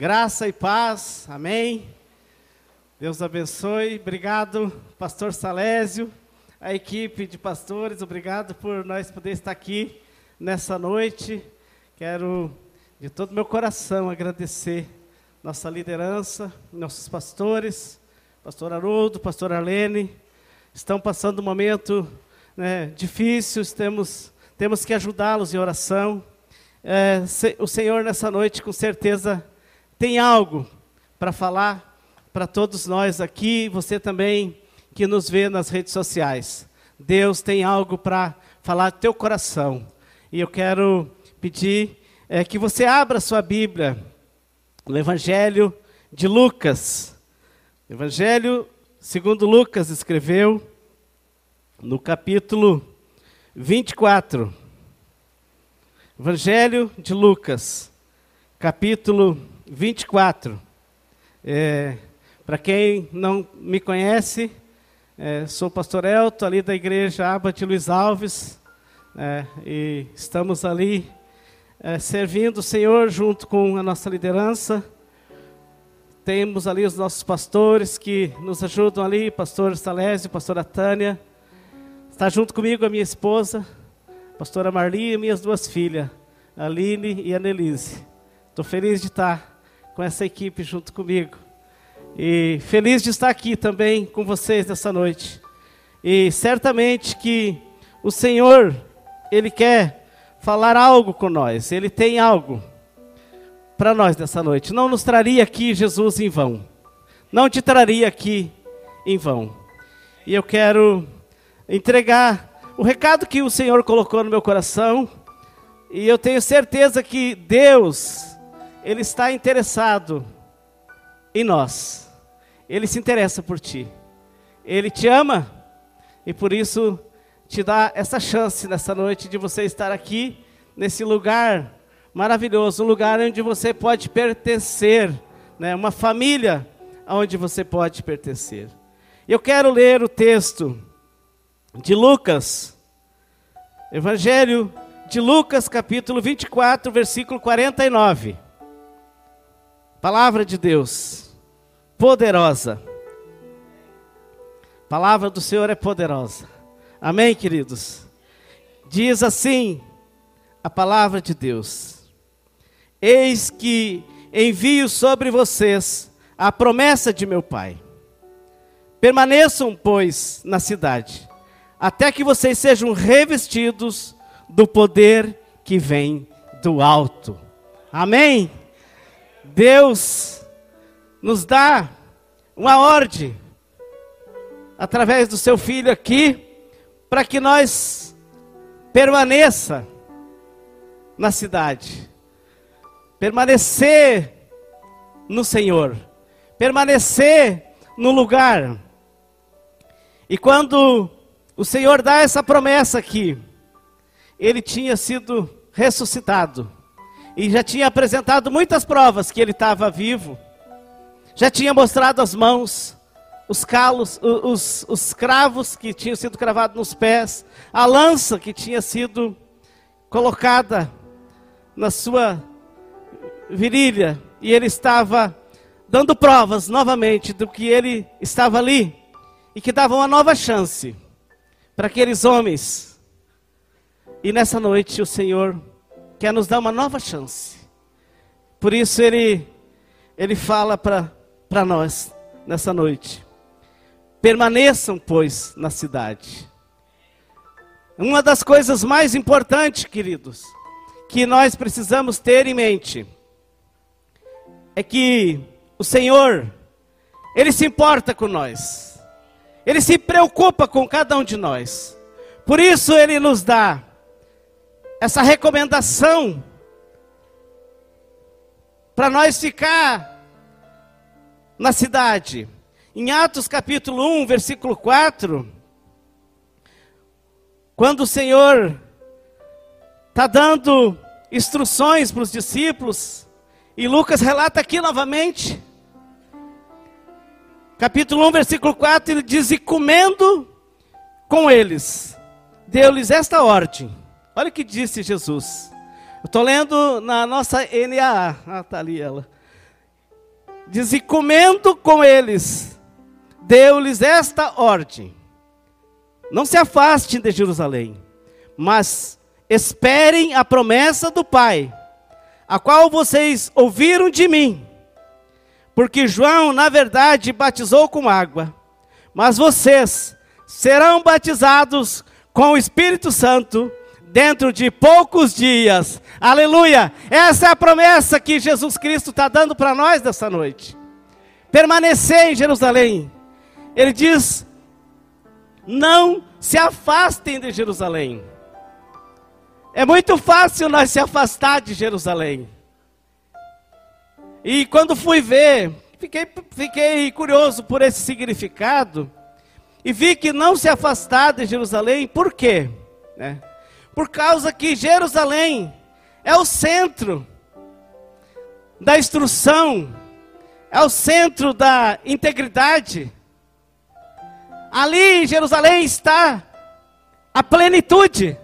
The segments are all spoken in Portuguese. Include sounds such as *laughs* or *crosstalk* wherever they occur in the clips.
Graça e paz, amém. Deus abençoe. Obrigado, pastor Salésio, a equipe de pastores, obrigado por nós poder estar aqui nessa noite. Quero, de todo meu coração, agradecer nossa liderança, nossos pastores, pastor Haroldo, pastor Arlene, estão passando um momento né, difícil, temos, temos que ajudá-los em oração. É, se, o Senhor, nessa noite, com certeza, tem algo para falar para todos nós aqui, você também que nos vê nas redes sociais. Deus tem algo para falar teu coração. E eu quero pedir é, que você abra sua Bíblia no Evangelho de Lucas. Evangelho segundo Lucas escreveu no capítulo 24. Evangelho de Lucas, capítulo 24. É, Para quem não me conhece, é, sou o pastor Elton, ali da igreja Abate Luiz Alves, é, e estamos ali é, servindo o Senhor junto com a nossa liderança. Temos ali os nossos pastores que nos ajudam ali, pastor Salésio, pastora Tânia. Está junto comigo a minha esposa, pastora Marli e minhas duas filhas, Aline e a Nelise. Estou feliz de estar com essa equipe junto comigo. E feliz de estar aqui também com vocês nessa noite. E certamente que o Senhor, Ele quer falar algo com nós, Ele tem algo para nós nessa noite. Não nos traria aqui Jesus em vão. Não te traria aqui em vão. E eu quero entregar o recado que o Senhor colocou no meu coração. E eu tenho certeza que Deus, Ele está interessado em nós. Ele se interessa por ti. Ele te ama. E por isso te dá essa chance nessa noite de você estar aqui, nesse lugar maravilhoso, um lugar onde você pode pertencer, né? uma família onde você pode pertencer. Eu quero ler o texto de Lucas, Evangelho de Lucas, capítulo 24, versículo 49. Palavra de Deus, poderosa. Palavra do Senhor é poderosa. Amém, queridos? Diz assim a palavra de Deus. Eis que envio sobre vocês a promessa de meu Pai. Permaneçam, pois, na cidade, até que vocês sejam revestidos do poder que vem do alto. Amém? Deus nos dá uma ordem através do seu filho aqui para que nós permaneça na cidade. Permanecer no Senhor, permanecer no lugar. E quando o Senhor dá essa promessa aqui, ele tinha sido ressuscitado e já tinha apresentado muitas provas que ele estava vivo, já tinha mostrado as mãos, os calos, os, os cravos que tinham sido cravados nos pés, a lança que tinha sido colocada na sua virilha e ele estava dando provas novamente do que ele estava ali e que dava uma nova chance para aqueles homens. E nessa noite o Senhor quer nos dar uma nova chance. Por isso ele ele fala para nós nessa noite. Permaneçam, pois, na cidade. Uma das coisas mais importantes, queridos, que nós precisamos ter em mente é que o Senhor, Ele se importa com nós, Ele se preocupa com cada um de nós, por isso Ele nos dá essa recomendação para nós ficar na cidade. Em Atos capítulo 1, versículo 4, quando o Senhor está dando instruções para os discípulos, e Lucas relata aqui novamente, capítulo 1, versículo 4, ele diz: E comendo com eles, deu-lhes esta ordem. Olha o que disse Jesus. Eu estou lendo na nossa NAA. Ah, está ali ela. Diz: E comendo com eles, deu-lhes esta ordem: Não se afastem de Jerusalém, mas esperem a promessa do Pai, a qual vocês ouviram de mim. Porque João, na verdade, batizou com água, mas vocês serão batizados com o Espírito Santo dentro de poucos dias. Aleluia! Essa é a promessa que Jesus Cristo está dando para nós dessa noite. Permanecer em Jerusalém. Ele diz: não se afastem de Jerusalém. É muito fácil nós se afastar de Jerusalém. E quando fui ver, fiquei, fiquei curioso por esse significado. E vi que não se afastar de Jerusalém, por quê? Né? Por causa que Jerusalém é o centro da instrução, é o centro da integridade. Ali em Jerusalém está a plenitude.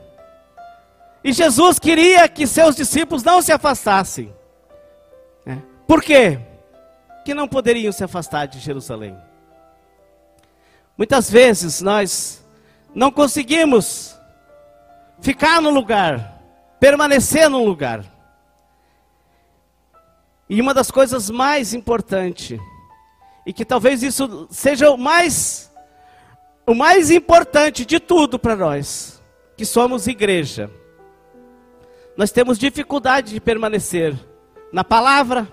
E Jesus queria que seus discípulos não se afastassem. Né? Por quê? Que não poderiam se afastar de Jerusalém. Muitas vezes nós não conseguimos ficar no lugar, permanecer no lugar. E uma das coisas mais importantes, e que talvez isso seja o mais, o mais importante de tudo para nós, que somos igreja. Nós temos dificuldade de permanecer na palavra,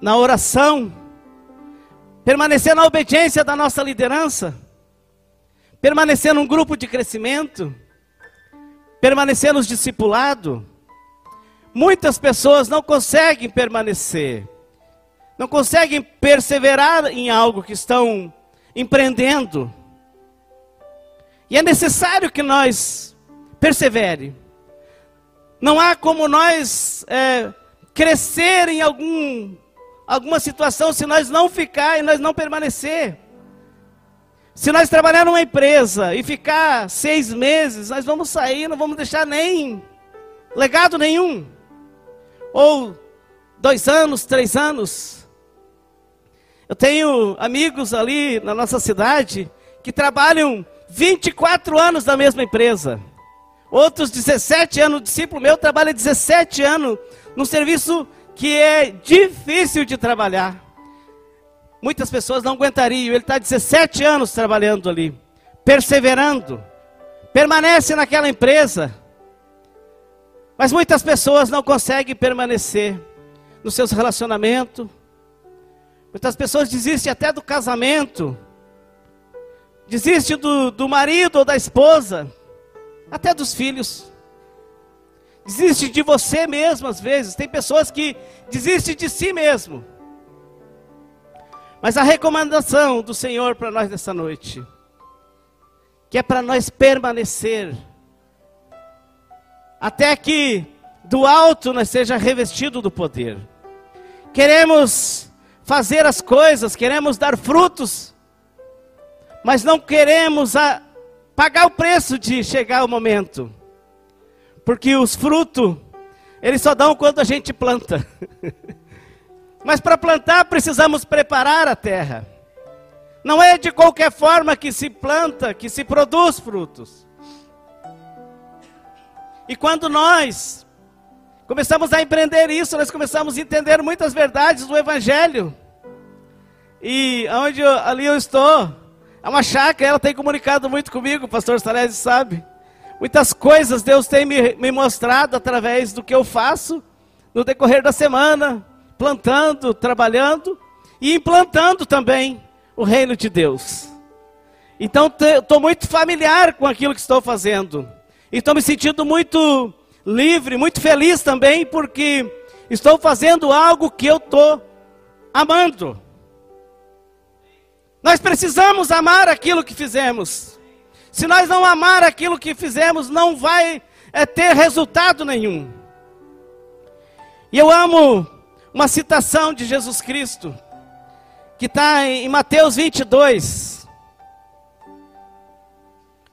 na oração, permanecer na obediência da nossa liderança, permanecer num grupo de crescimento, permanecer nos discipulado. Muitas pessoas não conseguem permanecer, não conseguem perseverar em algo que estão empreendendo. E é necessário que nós persevere. Não há como nós é, crescer em algum alguma situação se nós não ficar e nós não permanecer. Se nós trabalhar numa empresa e ficar seis meses, nós vamos sair, não vamos deixar nem legado nenhum. Ou dois anos, três anos. Eu tenho amigos ali na nossa cidade que trabalham 24 anos na mesma empresa. Outros 17 anos, o discípulo meu trabalha 17 anos no serviço que é difícil de trabalhar. Muitas pessoas não aguentariam. Ele está 17 anos trabalhando ali, perseverando, permanece naquela empresa. Mas muitas pessoas não conseguem permanecer nos seus relacionamentos. Muitas pessoas desistem até do casamento, desistem do, do marido ou da esposa, até dos filhos. Desiste de você mesmo às vezes. Tem pessoas que desistem de si mesmo. Mas a recomendação do Senhor para nós nessa noite, que é para nós permanecer, até que do alto nós seja revestido do poder. Queremos fazer as coisas, queremos dar frutos, mas não queremos a, pagar o preço de chegar o momento. Porque os frutos, eles só dão quando a gente planta. *laughs* Mas para plantar precisamos preparar a terra. Não é de qualquer forma que se planta, que se produz frutos. E quando nós começamos a empreender isso, nós começamos a entender muitas verdades do Evangelho. E onde eu, ali eu estou, é uma chácara, ela tem comunicado muito comigo, o pastor Salesi sabe. Muitas coisas Deus tem me, me mostrado através do que eu faço no decorrer da semana, plantando, trabalhando e implantando também o reino de Deus. Então estou muito familiar com aquilo que estou fazendo. E estou me sentindo muito livre, muito feliz também, porque estou fazendo algo que eu estou amando. Nós precisamos amar aquilo que fizemos. Se nós não amar aquilo que fizemos, não vai é, ter resultado nenhum. E eu amo uma citação de Jesus Cristo, que está em Mateus 22.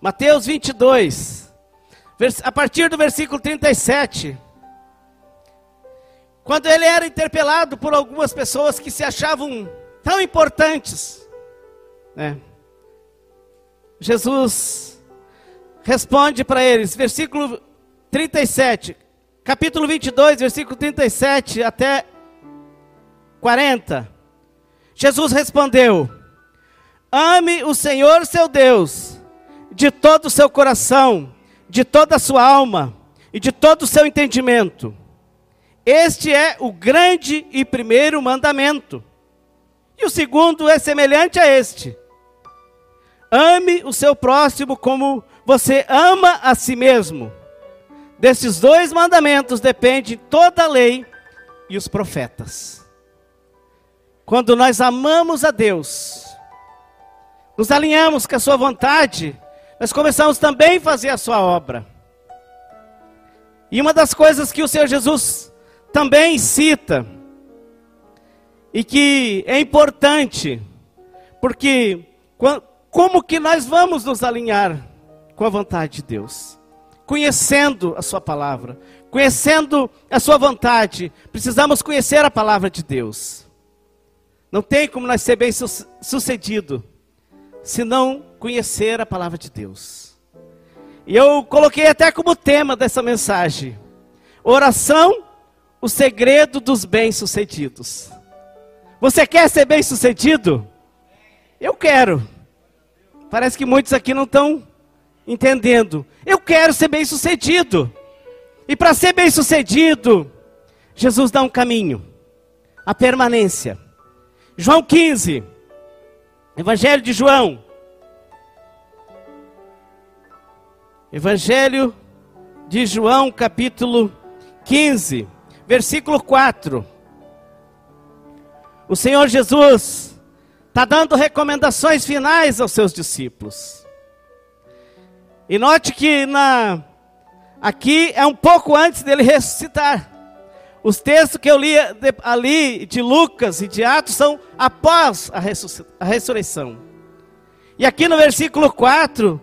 Mateus 22, a partir do versículo 37. quando ele era interpelado por algumas pessoas que se achavam tão importantes, né? Jesus responde para eles, versículo 37, capítulo 22, versículo 37 até 40. Jesus respondeu: Ame o Senhor seu Deus de todo o seu coração, de toda a sua alma e de todo o seu entendimento. Este é o grande e primeiro mandamento. E o segundo é semelhante a este: Ame o seu próximo como você ama a si mesmo. Desses dois mandamentos depende toda a lei e os profetas. Quando nós amamos a Deus, nos alinhamos com a Sua vontade, nós começamos também a fazer a Sua obra. E uma das coisas que o Senhor Jesus também cita, e que é importante, porque como que nós vamos nos alinhar com a vontade de Deus? Conhecendo a Sua palavra, conhecendo a Sua vontade, precisamos conhecer a palavra de Deus. Não tem como nós ser bem sucedido se não conhecer a palavra de Deus. E eu coloquei até como tema dessa mensagem: oração, o segredo dos bem-sucedidos. Você quer ser bem-sucedido? Eu quero. Parece que muitos aqui não estão entendendo. Eu quero ser bem-sucedido. E para ser bem-sucedido, Jesus dá um caminho, a permanência. João 15, Evangelho de João. Evangelho de João, capítulo 15, versículo 4. O Senhor Jesus está dando recomendações finais aos seus discípulos. E note que na, aqui é um pouco antes dele ressuscitar. Os textos que eu li ali de Lucas e de Atos são após a, a ressurreição. E aqui no versículo 4,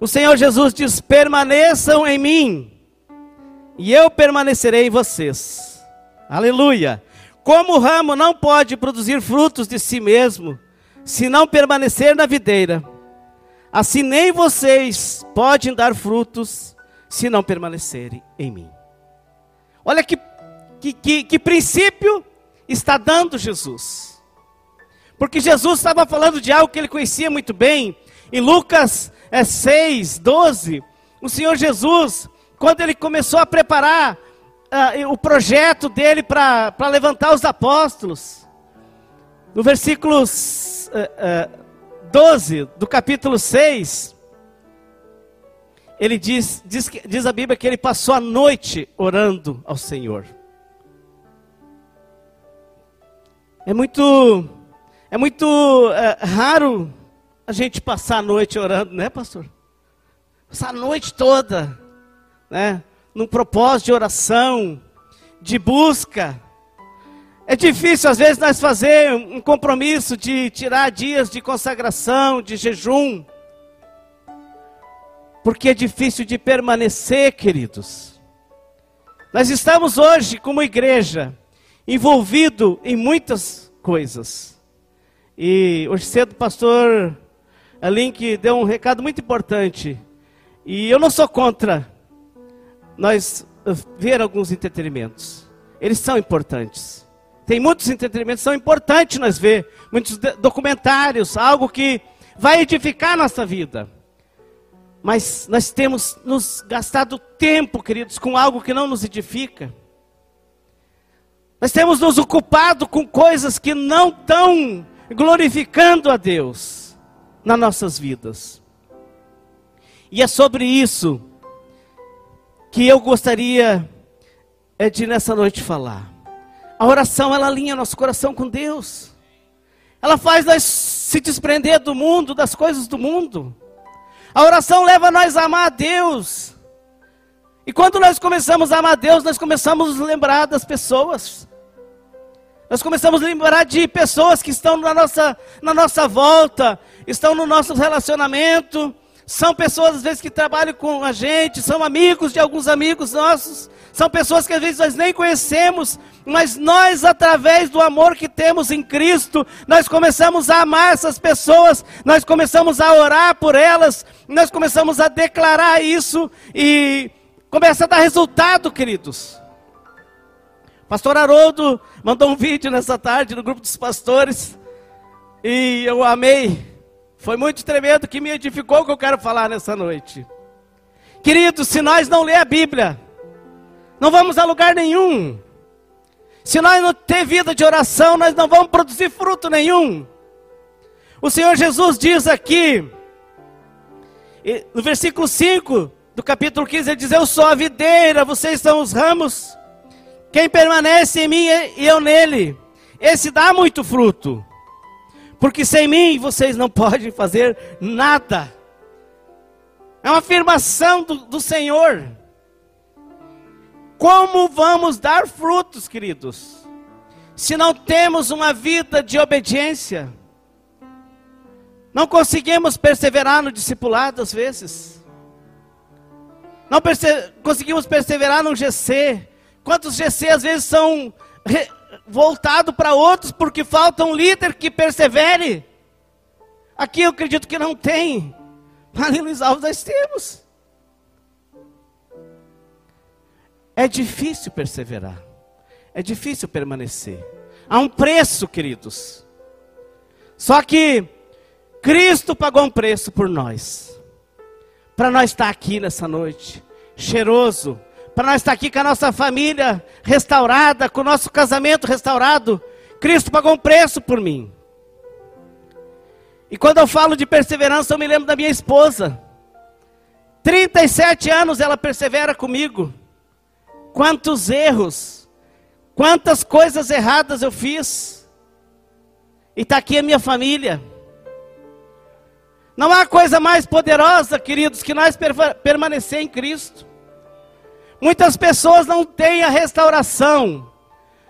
o Senhor Jesus diz: permaneçam em mim, e eu permanecerei em vocês. Aleluia. Como o ramo não pode produzir frutos de si mesmo, se não permanecer na videira, assim nem vocês podem dar frutos, se não permanecerem em mim. Olha que que, que, que princípio está dando Jesus? Porque Jesus estava falando de algo que ele conhecia muito bem. Em Lucas é, 6, 12, o Senhor Jesus, quando ele começou a preparar uh, o projeto dele para levantar os apóstolos, no versículo uh, uh, 12 do capítulo 6, ele diz, diz, diz a Bíblia que ele passou a noite orando ao Senhor. É muito, é muito é, raro a gente passar a noite orando, né, pastor? Passar a noite toda, né? Num propósito de oração, de busca. É difícil às vezes nós fazer um compromisso de tirar dias de consagração, de jejum. Porque é difícil de permanecer, queridos. Nós estamos hoje como igreja envolvido em muitas coisas. E hoje cedo o pastor Link deu um recado muito importante. E eu não sou contra nós eh, ver alguns entretenimentos. Eles são importantes. Tem muitos entretenimentos são importantes nós ver, muitos documentários, algo que vai edificar a nossa vida. Mas nós temos nos gastado tempo, queridos, com algo que não nos edifica. Nós temos nos ocupado com coisas que não estão glorificando a Deus nas nossas vidas. E é sobre isso que eu gostaria é de nessa noite falar. A oração ela alinha nosso coração com Deus. Ela faz nós se desprender do mundo, das coisas do mundo. A oração leva nós a amar a Deus. E quando nós começamos a amar a Deus, nós começamos a nos lembrar das pessoas. Nós começamos a lembrar de pessoas que estão na nossa, na nossa volta, estão no nosso relacionamento, São pessoas, às vezes, que trabalham com a gente, são amigos de alguns amigos nossos, são pessoas que às vezes nós nem conhecemos, mas nós, através do amor que temos em Cristo, nós começamos a amar essas pessoas, nós começamos a orar por elas, nós começamos a declarar isso e começa a dar resultado, queridos. Pastor Haroldo mandou um vídeo nessa tarde no grupo dos pastores e eu amei. Foi muito tremendo que me edificou o que eu quero falar nessa noite. Queridos, se nós não ler a Bíblia, não vamos a lugar nenhum. Se nós não ter vida de oração, nós não vamos produzir fruto nenhum. O Senhor Jesus diz aqui, no versículo 5 do capítulo 15, ele diz: Eu sou a videira, vocês são os ramos. Quem permanece em mim e eu nele, esse dá muito fruto. Porque sem mim vocês não *laughs* podem fazer nada. É uma afirmação do, do Senhor. Como vamos dar frutos, queridos, se não temos uma vida de obediência? Não conseguimos perseverar no discipulado às vezes. Não perce conseguimos perseverar no GC. Quantos GC às vezes são voltados para outros porque falta um líder que persevere? Aqui eu acredito que não tem. Ali nos Alves nós temos. É difícil perseverar. É difícil permanecer. Há um preço, queridos. Só que Cristo pagou um preço por nós. Para nós estar aqui nessa noite, cheiroso, para nós estar aqui com a nossa família restaurada, com o nosso casamento restaurado. Cristo pagou um preço por mim. E quando eu falo de perseverança, eu me lembro da minha esposa. 37 anos ela persevera comigo. Quantos erros, quantas coisas erradas eu fiz. E está aqui a minha família. Não há coisa mais poderosa, queridos, que nós permanecer em Cristo. Muitas pessoas não têm a restauração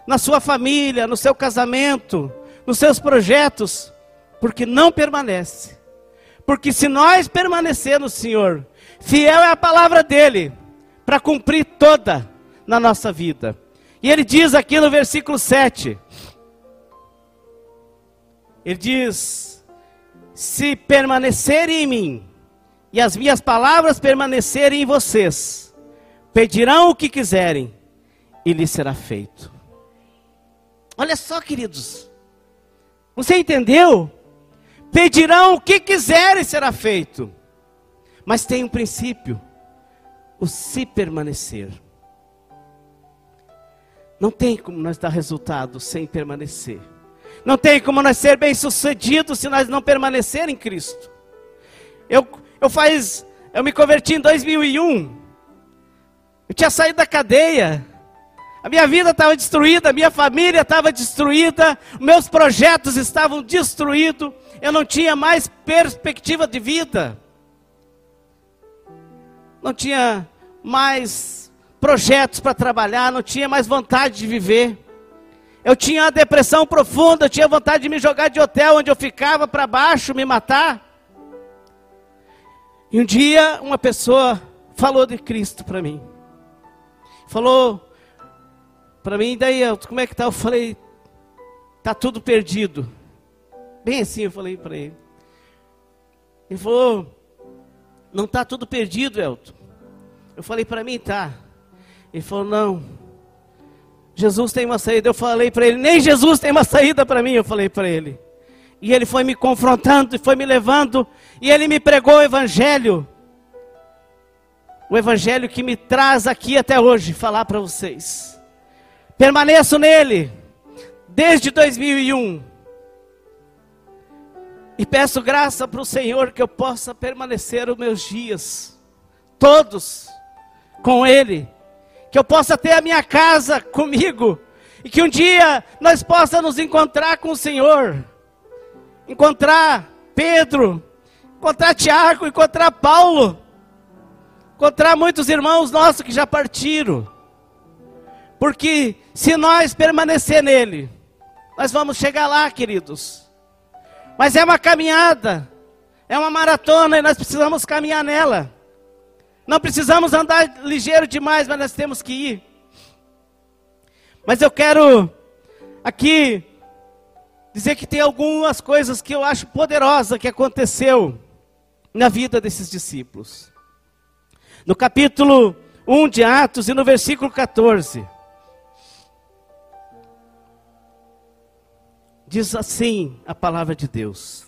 na sua família, no seu casamento, nos seus projetos, porque não permanece. Porque se nós permanecer no Senhor, fiel é a palavra dele para cumprir toda na nossa vida. E ele diz aqui no versículo 7: ele diz: Se permanecerem em mim, e as minhas palavras permanecerem em vocês, pedirão o que quiserem, e lhes será feito. Olha só, queridos, você entendeu? Pedirão o que quiserem, será feito. Mas tem um princípio: o se permanecer. Não tem como nós dar resultado sem permanecer. Não tem como nós ser bem-sucedidos se nós não permanecer em Cristo. Eu, eu faz, eu me converti em 2001. Eu tinha saído da cadeia. A minha vida estava destruída, a minha família estava destruída, meus projetos estavam destruídos, eu não tinha mais perspectiva de vida. Não tinha mais projetos para trabalhar, não tinha mais vontade de viver. Eu tinha uma depressão profunda, eu tinha vontade de me jogar de hotel onde eu ficava para baixo, me matar. E um dia uma pessoa falou de Cristo para mim. Falou para mim, daí, como é que tá? Eu falei, tá tudo perdido. Bem assim eu falei para ele. Ele falou, não tá tudo perdido, Elton. Eu falei para mim, tá. Ele falou: Não, Jesus tem uma saída. Eu falei para ele: Nem Jesus tem uma saída para mim. Eu falei para ele. E ele foi me confrontando, e foi me levando, e ele me pregou o Evangelho. O Evangelho que me traz aqui até hoje, falar para vocês. Permaneço nele, desde 2001. E peço graça para o Senhor que eu possa permanecer os meus dias, todos, com Ele que eu possa ter a minha casa comigo, e que um dia nós possamos nos encontrar com o Senhor, encontrar Pedro, encontrar Tiago, encontrar Paulo, encontrar muitos irmãos nossos que já partiram, porque se nós permanecer nele, nós vamos chegar lá, queridos. Mas é uma caminhada, é uma maratona e nós precisamos caminhar nela. Não precisamos andar ligeiro demais, mas nós temos que ir. Mas eu quero aqui dizer que tem algumas coisas que eu acho poderosa que aconteceu na vida desses discípulos. No capítulo 1 de Atos e no versículo 14. Diz assim a palavra de Deus: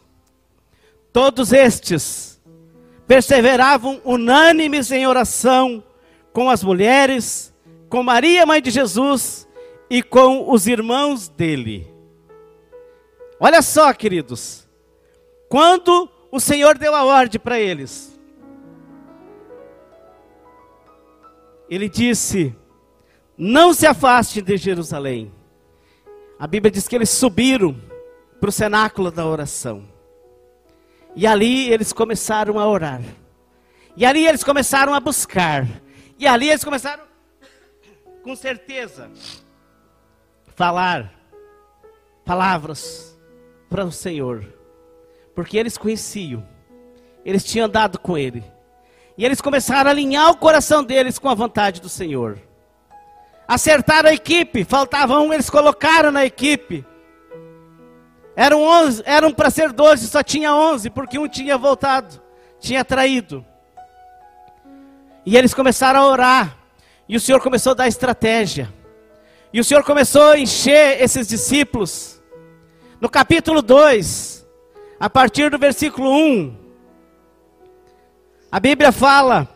Todos estes perseveravam unânimes em oração com as mulheres, com Maria, mãe de Jesus, e com os irmãos dele. Olha só, queridos, quando o Senhor deu a ordem para eles, ele disse: Não se afaste de Jerusalém. A Bíblia diz que eles subiram para o cenáculo da oração. E ali eles começaram a orar. E ali eles começaram a buscar. E ali eles começaram, com certeza, falar palavras para o Senhor. Porque eles conheciam. Eles tinham andado com Ele. E eles começaram a alinhar o coração deles com a vontade do Senhor. Acertaram a equipe, faltava um, eles colocaram na equipe. Eram, onze, eram para ser doze, só tinha onze, porque um tinha voltado, tinha traído. E eles começaram a orar, e o Senhor começou a dar estratégia. E o Senhor começou a encher esses discípulos. No capítulo 2, a partir do versículo 1, a Bíblia fala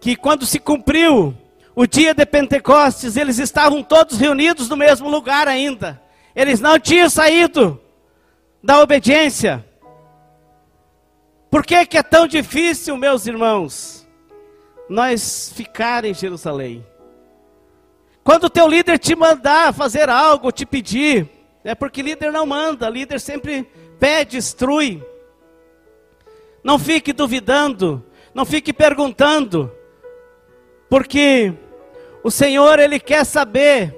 que quando se cumpriu o dia de Pentecostes, eles estavam todos reunidos no mesmo lugar ainda. Eles não tinham saído da obediência. Por que, que é tão difícil, meus irmãos, nós ficar em Jerusalém? Quando o teu líder te mandar fazer algo, te pedir, é porque líder não manda, líder sempre pede, instrui. Não fique duvidando, não fique perguntando, porque o Senhor, Ele quer saber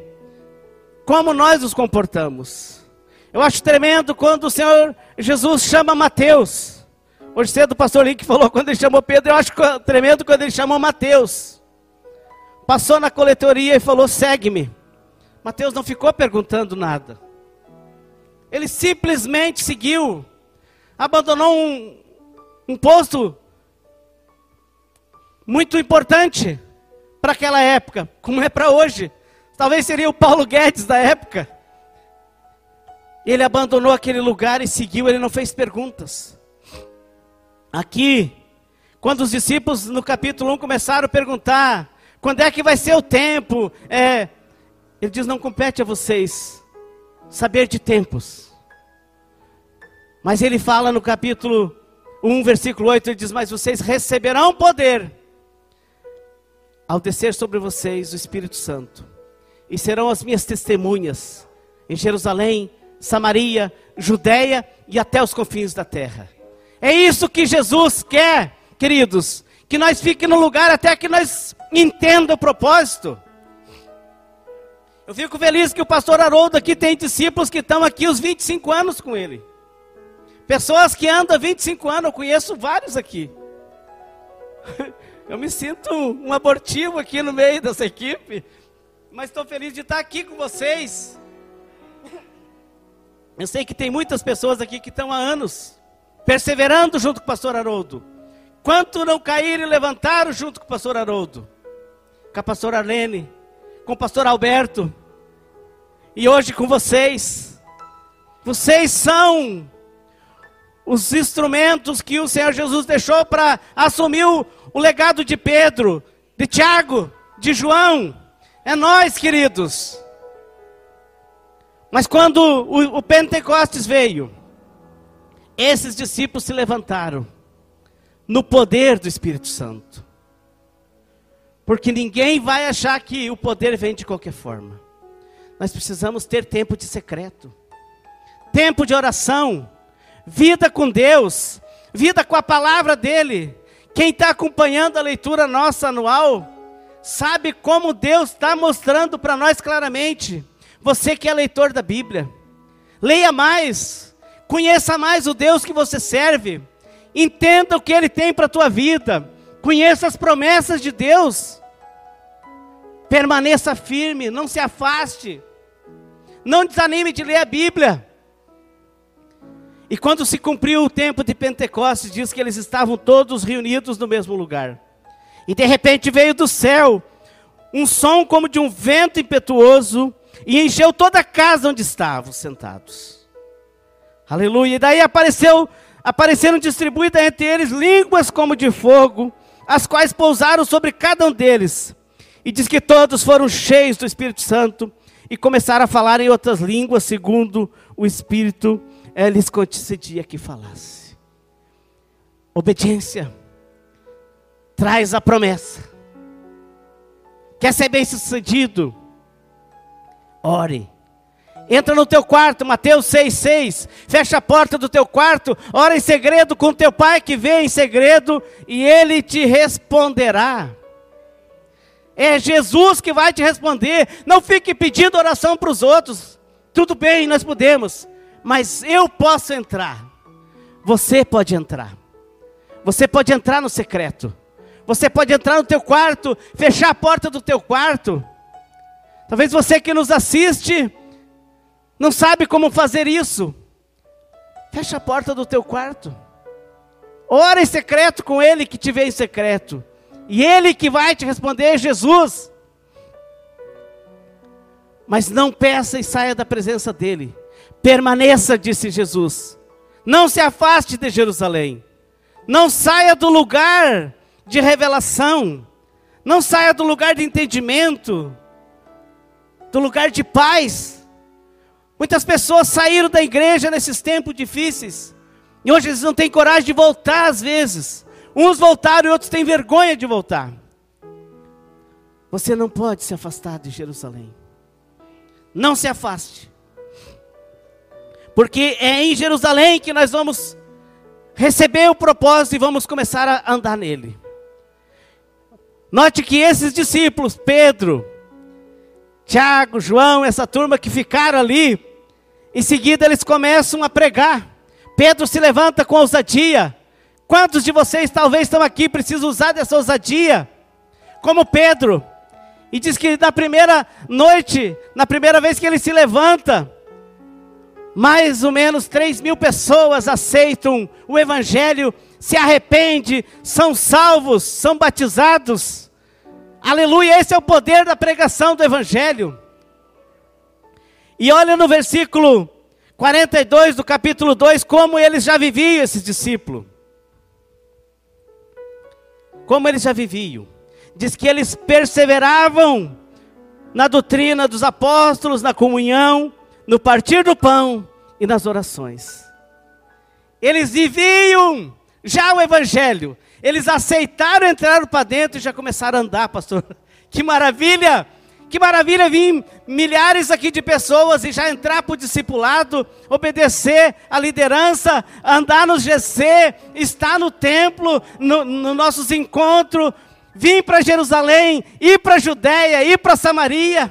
como nós nos comportamos. Eu acho tremendo quando o Senhor Jesus chama Mateus. Hoje cedo o pastor Link falou quando ele chamou Pedro, eu acho tremendo quando ele chamou Mateus. Passou na coletoria e falou: segue-me. Mateus não ficou perguntando nada. Ele simplesmente seguiu. Abandonou um, um posto muito importante para aquela época, como é para hoje. Talvez seria o Paulo Guedes da época. Ele abandonou aquele lugar e seguiu, ele não fez perguntas. Aqui, quando os discípulos no capítulo 1 começaram a perguntar: quando é que vai ser o tempo? É, ele diz: não compete a vocês saber de tempos. Mas ele fala no capítulo 1, versículo 8: ele diz: Mas vocês receberão poder ao descer sobre vocês o Espírito Santo e serão as minhas testemunhas em Jerusalém, Samaria, Judéia e até os confins da terra. É isso que Jesus quer, queridos, que nós fiquemos no lugar até que nós entenda o propósito. Eu fico feliz que o pastor Haroldo aqui tem discípulos que estão aqui os 25 anos com ele. Pessoas que andam 25 anos, eu conheço vários aqui. *laughs* Eu me sinto um abortivo aqui no meio dessa equipe, mas estou feliz de estar aqui com vocês. Eu sei que tem muitas pessoas aqui que estão há anos perseverando junto com o pastor Haroldo. Quanto não caíram e levantaram junto com o pastor Haroldo, com a pastora Arlene, com o pastor Alberto, e hoje com vocês. Vocês são os instrumentos que o Senhor Jesus deixou para assumir o, o legado de Pedro, de Tiago, de João. É nós, queridos. Mas quando o, o Pentecostes veio, esses discípulos se levantaram no poder do Espírito Santo. Porque ninguém vai achar que o poder vem de qualquer forma. Nós precisamos ter tempo de secreto, tempo de oração, vida com Deus, vida com a palavra dEle. Quem está acompanhando a leitura nossa anual, sabe como Deus está mostrando para nós claramente. Você que é leitor da Bíblia, leia mais, conheça mais o Deus que você serve. Entenda o que Ele tem para a tua vida. Conheça as promessas de Deus. Permaneça firme, não se afaste. Não desanime de ler a Bíblia. E quando se cumpriu o tempo de Pentecostes, diz que eles estavam todos reunidos no mesmo lugar. E de repente veio do céu um som como de um vento impetuoso e encheu toda a casa onde estavam sentados. Aleluia. E daí apareceu, apareceram distribuídas entre eles línguas como de fogo, as quais pousaram sobre cada um deles. E diz que todos foram cheios do Espírito Santo e começaram a falar em outras línguas, segundo o Espírito eh, lhes concedia que falasse. Obediência traz a promessa. Quer ser bem sucedido? Ore. Entra no teu quarto, Mateus 6,6. Fecha a porta do teu quarto, ora em segredo com teu pai que vê em segredo, e ele te responderá. É Jesus que vai te responder. Não fique pedindo oração para os outros. Tudo bem, nós podemos. Mas eu posso entrar. Você pode entrar. Você pode entrar no secreto. Você pode entrar no teu quarto, fechar a porta do teu quarto. Talvez você que nos assiste não sabe como fazer isso. Fecha a porta do teu quarto. Ora em secreto com ele que te vê em secreto. E Ele que vai te responder é Jesus. Mas não peça e saia da presença dEle. Permaneça, disse Jesus. Não se afaste de Jerusalém. Não saia do lugar de revelação. Não saia do lugar de entendimento. Do lugar de paz. Muitas pessoas saíram da igreja nesses tempos difíceis. E hoje eles não têm coragem de voltar às vezes. Uns voltaram e outros têm vergonha de voltar. Você não pode se afastar de Jerusalém. Não se afaste. Porque é em Jerusalém que nós vamos receber o propósito e vamos começar a andar nele. Note que esses discípulos, Pedro, Tiago, João, essa turma que ficaram ali, em seguida eles começam a pregar. Pedro se levanta com ousadia Quantos de vocês talvez estão aqui precisam usar dessa ousadia? Como Pedro. E diz que na primeira noite, na primeira vez que ele se levanta, mais ou menos 3 mil pessoas aceitam o Evangelho, se arrependem, são salvos, são batizados. Aleluia, esse é o poder da pregação do Evangelho. E olha no versículo 42 do capítulo 2, como eles já viviam, esses discípulos como eles já viviam. Diz que eles perseveravam na doutrina dos apóstolos, na comunhão, no partir do pão e nas orações. Eles viviam já o evangelho. Eles aceitaram entrar para dentro e já começaram a andar, pastor. *laughs* Que maravilha! Que maravilha vir milhares aqui de pessoas e já entrar para o discipulado, obedecer a liderança, andar no GC, estar no templo, nos no nossos encontros, vir para Jerusalém, ir para a Judéia, ir para Samaria.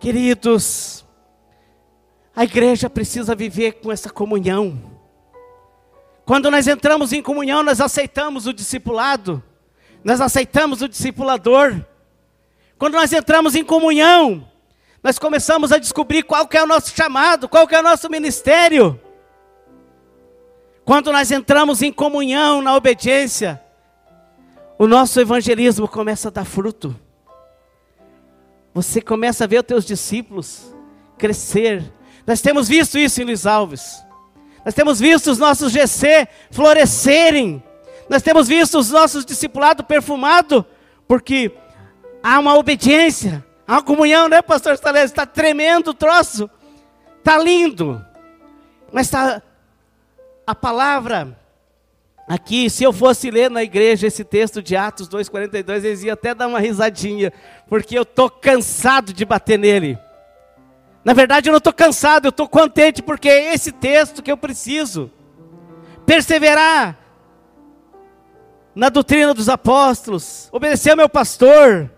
Queridos, a igreja precisa viver com essa comunhão. Quando nós entramos em comunhão, nós aceitamos o discipulado, nós aceitamos o discipulador. Quando nós entramos em comunhão, nós começamos a descobrir qual que é o nosso chamado, qual que é o nosso ministério. Quando nós entramos em comunhão, na obediência, o nosso evangelismo começa a dar fruto. Você começa a ver os teus discípulos crescer. Nós temos visto isso em Luiz Alves. Nós temos visto os nossos GC florescerem. Nós temos visto os nossos discipulados perfumados, porque há uma obediência, há uma comunhão, né, pastor Stalés? Está tremendo o troço, está lindo, mas está a palavra aqui, se eu fosse ler na igreja esse texto de Atos 2,42, eles iam até dar uma risadinha, porque eu estou cansado de bater nele. Na verdade, eu não estou cansado, eu estou contente, porque é esse texto que eu preciso. Perseverar na doutrina dos apóstolos, obedecer ao meu pastor,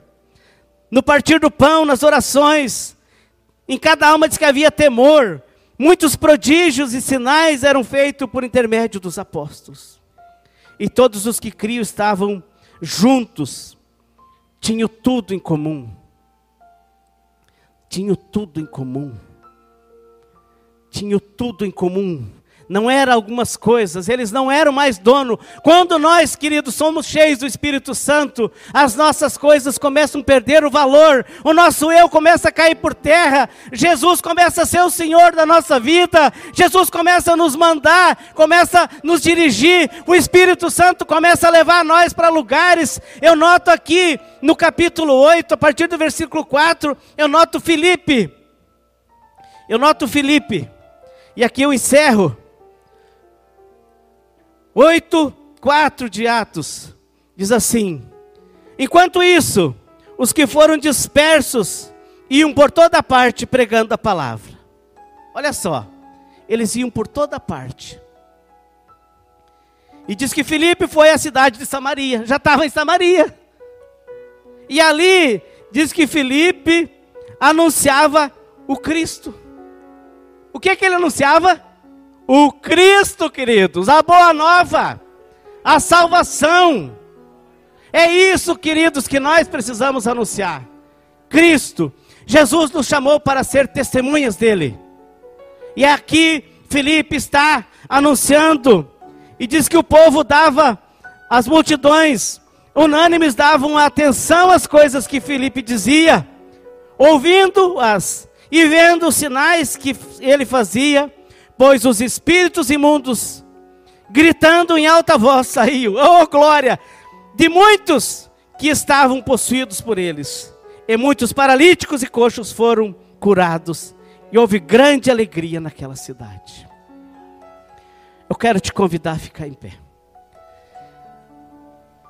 no partir do pão, nas orações. Em cada alma diz que havia temor. Muitos prodígios e sinais eram feitos por intermédio dos apóstolos. E todos os que criam estavam juntos, tinham tudo em comum. Tinham tudo em comum. Tinham tudo em comum não eram algumas coisas, eles não eram mais dono. Quando nós, queridos, somos cheios do Espírito Santo, as nossas coisas começam a perder o valor, o nosso eu começa a cair por terra, Jesus começa a ser o Senhor da nossa vida, Jesus começa a nos mandar, começa a nos dirigir, o Espírito Santo começa a levar nós para lugares. Eu noto aqui no capítulo 8, a partir do versículo 4, eu noto Filipe. Eu noto Filipe. E aqui eu encerro 8, 4 de Atos, diz assim: Enquanto isso, os que foram dispersos iam por toda parte pregando a palavra. Olha só, eles iam por toda parte. E diz que Filipe foi à cidade de Samaria, já estava em Samaria. E ali diz que Filipe anunciava o Cristo. O que é que ele anunciava? O Cristo, queridos, a boa nova, a salvação. É isso, queridos, que nós precisamos anunciar. Cristo, Jesus nos chamou para ser testemunhas dele. E aqui Felipe está anunciando e diz que o povo dava, as multidões unânimes davam atenção às coisas que Felipe dizia, ouvindo-as e vendo os sinais que ele fazia pois os espíritos imundos, gritando em alta voz, saiu, oh glória, de muitos que estavam possuídos por eles. E muitos paralíticos e coxos foram curados, e houve grande alegria naquela cidade. Eu quero te convidar a ficar em pé.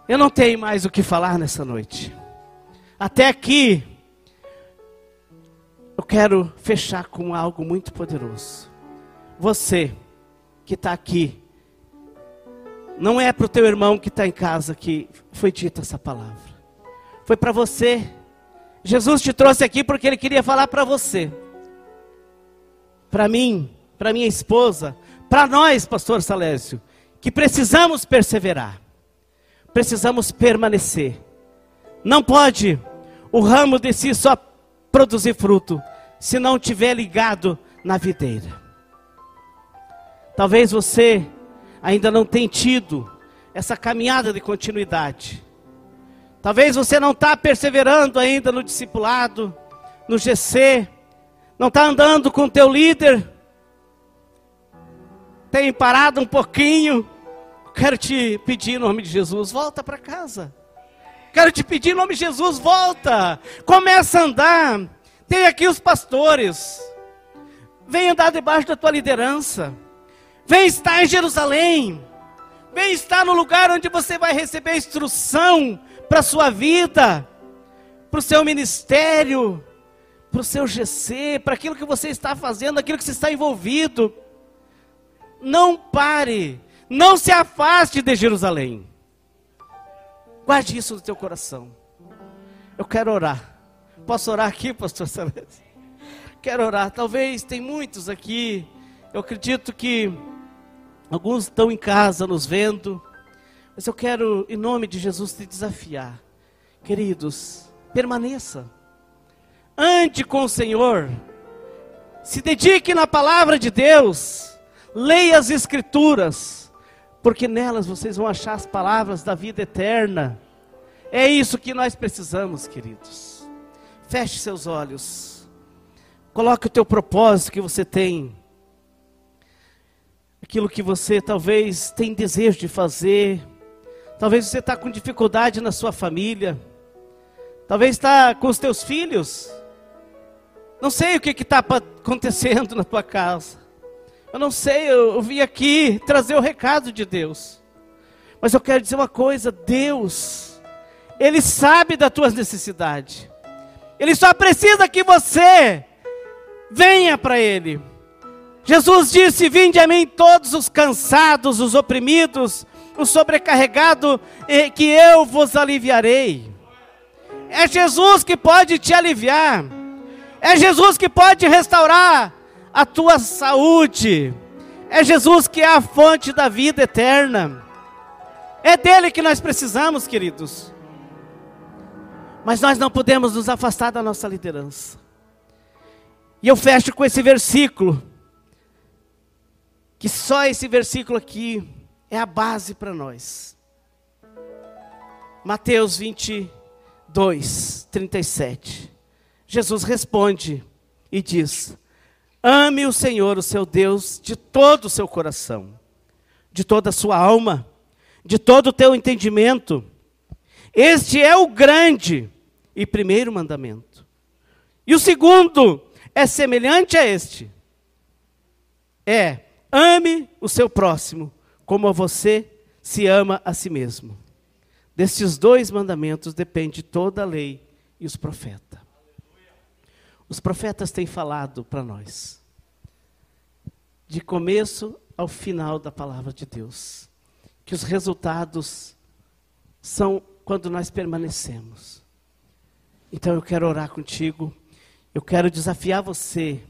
Eu não tenho mais o que falar nessa noite. Até aqui, eu quero fechar com algo muito poderoso. Você que está aqui, não é para o teu irmão que está em casa que foi dita essa palavra. Foi para você. Jesus te trouxe aqui porque ele queria falar para você. Para mim, para minha esposa, para nós, pastor Salésio, que precisamos perseverar. Precisamos permanecer. Não pode o ramo de si só produzir fruto se não tiver ligado na videira. Talvez você ainda não tenha tido essa caminhada de continuidade. Talvez você não está perseverando ainda no discipulado, no GC, não está andando com o teu líder, tem parado um pouquinho. Quero te pedir em nome de Jesus, volta para casa. Quero te pedir em nome de Jesus, volta. Começa a andar. Tem aqui os pastores. Vem andar debaixo da tua liderança. Vem estar em Jerusalém. Vem estar no lugar onde você vai receber instrução para a sua vida, para o seu ministério, para o seu GC, para aquilo que você está fazendo, aquilo que você está envolvido. Não pare, não se afaste de Jerusalém. Guarde isso no teu coração. Eu quero orar. Posso orar aqui, pastor Celeste? Quero orar. Talvez tem muitos aqui. Eu acredito que Alguns estão em casa nos vendo, mas eu quero, em nome de Jesus, te desafiar. Queridos, permaneça. Ande com o Senhor. Se dedique na palavra de Deus. Leia as Escrituras, porque nelas vocês vão achar as palavras da vida eterna. É isso que nós precisamos, queridos. Feche seus olhos. Coloque o teu propósito que você tem aquilo que você talvez tem desejo de fazer, talvez você está com dificuldade na sua família, talvez está com os teus filhos, não sei o que está acontecendo na tua casa, eu não sei, eu, eu vim aqui trazer o recado de Deus, mas eu quero dizer uma coisa: Deus, Ele sabe das tuas necessidades, Ele só precisa que você venha para Ele. Jesus disse: Vinde a mim todos os cansados, os oprimidos, os sobrecarregados, que eu vos aliviarei. É Jesus que pode te aliviar, é Jesus que pode restaurar a tua saúde. É Jesus que é a fonte da vida eterna. É dele que nós precisamos, queridos. Mas nós não podemos nos afastar da nossa liderança. E eu fecho com esse versículo, que só esse versículo aqui é a base para nós. Mateus 22, 37. Jesus responde e diz: Ame o Senhor, o seu Deus, de todo o seu coração, de toda a sua alma, de todo o teu entendimento. Este é o grande e primeiro mandamento. E o segundo é semelhante a este: é ame o seu próximo como você se ama a si mesmo. Destes dois mandamentos depende toda a lei e os profetas. Os profetas têm falado para nós, de começo ao final da palavra de Deus, que os resultados são quando nós permanecemos. Então eu quero orar contigo, eu quero desafiar você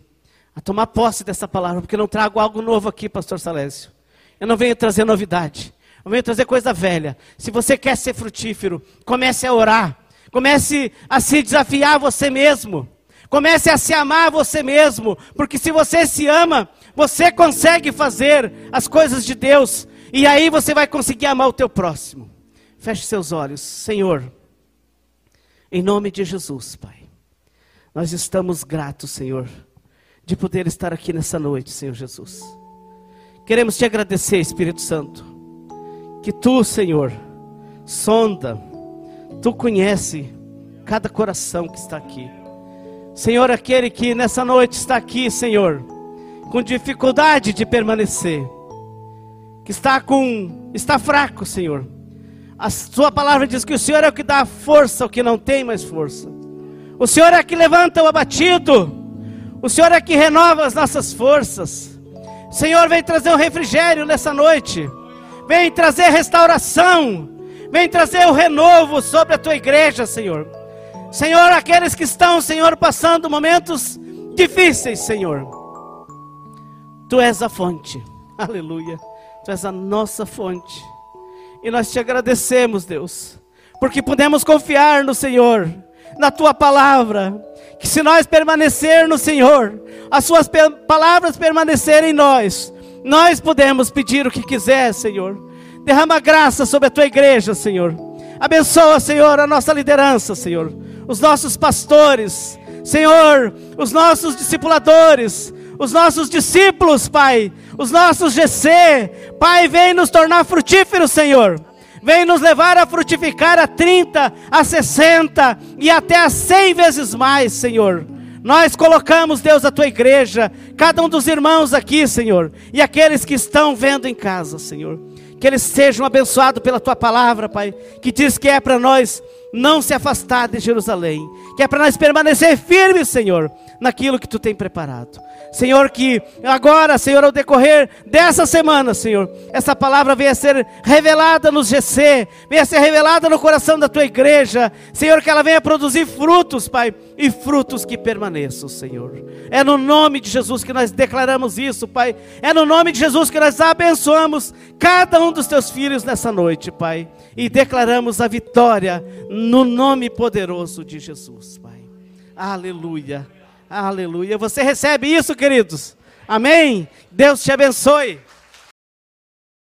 a tomar posse dessa palavra, porque eu não trago algo novo aqui, pastor Salésio. Eu não venho trazer novidade, eu venho trazer coisa velha. Se você quer ser frutífero, comece a orar, comece a se desafiar você mesmo. Comece a se amar você mesmo, porque se você se ama, você consegue fazer as coisas de Deus, e aí você vai conseguir amar o teu próximo. Feche seus olhos, Senhor, em nome de Jesus, Pai. Nós estamos gratos, Senhor, de poder estar aqui nessa noite, Senhor Jesus. Queremos te agradecer, Espírito Santo, que tu, Senhor, sonda, tu conhece cada coração que está aqui. Senhor, aquele que nessa noite está aqui, Senhor, com dificuldade de permanecer, que está com está fraco, Senhor. A sua palavra diz que o Senhor é o que dá força ao que não tem mais força. O Senhor é que levanta o abatido. O Senhor é que renova as nossas forças. Senhor, vem trazer um refrigério nessa noite. Vem trazer restauração. Vem trazer o renovo sobre a tua igreja, Senhor. Senhor, aqueles que estão, Senhor, passando momentos difíceis, Senhor. Tu és a fonte, *laughs* aleluia. Tu és a nossa fonte. E nós te agradecemos, Deus, porque podemos confiar no Senhor, na tua palavra. Que se nós permanecer no Senhor, as suas palavras permanecerem em nós, nós podemos pedir o que quiser, Senhor. Derrama graça sobre a tua igreja, Senhor. Abençoa, Senhor, a nossa liderança, Senhor os nossos pastores, Senhor, os nossos discipuladores, os nossos discípulos, Pai, os nossos GC, Pai, vem nos tornar frutíferos, Senhor. Vem nos levar a frutificar a 30, a 60 e até a 100 vezes mais, Senhor. Nós colocamos, Deus, a tua igreja, cada um dos irmãos aqui, Senhor, e aqueles que estão vendo em casa, Senhor. Que eles sejam abençoados pela tua palavra, Pai, que diz que é para nós não se afastar de Jerusalém, que é para nós permanecer firmes, Senhor, naquilo que tu tem preparado. Senhor, que agora, Senhor, ao decorrer dessa semana, Senhor, essa palavra venha a ser revelada nos GC, venha ser revelada no coração da tua igreja, Senhor, que ela venha produzir frutos, Pai, e frutos que permaneçam, Senhor. É no nome de Jesus que nós declaramos isso, Pai. É no nome de Jesus que nós abençoamos cada um dos teus filhos nessa noite, Pai, e declaramos a vitória no nome poderoso de Jesus, Pai. Aleluia. Aleluia. Você recebe isso, queridos? Amém? Deus te abençoe.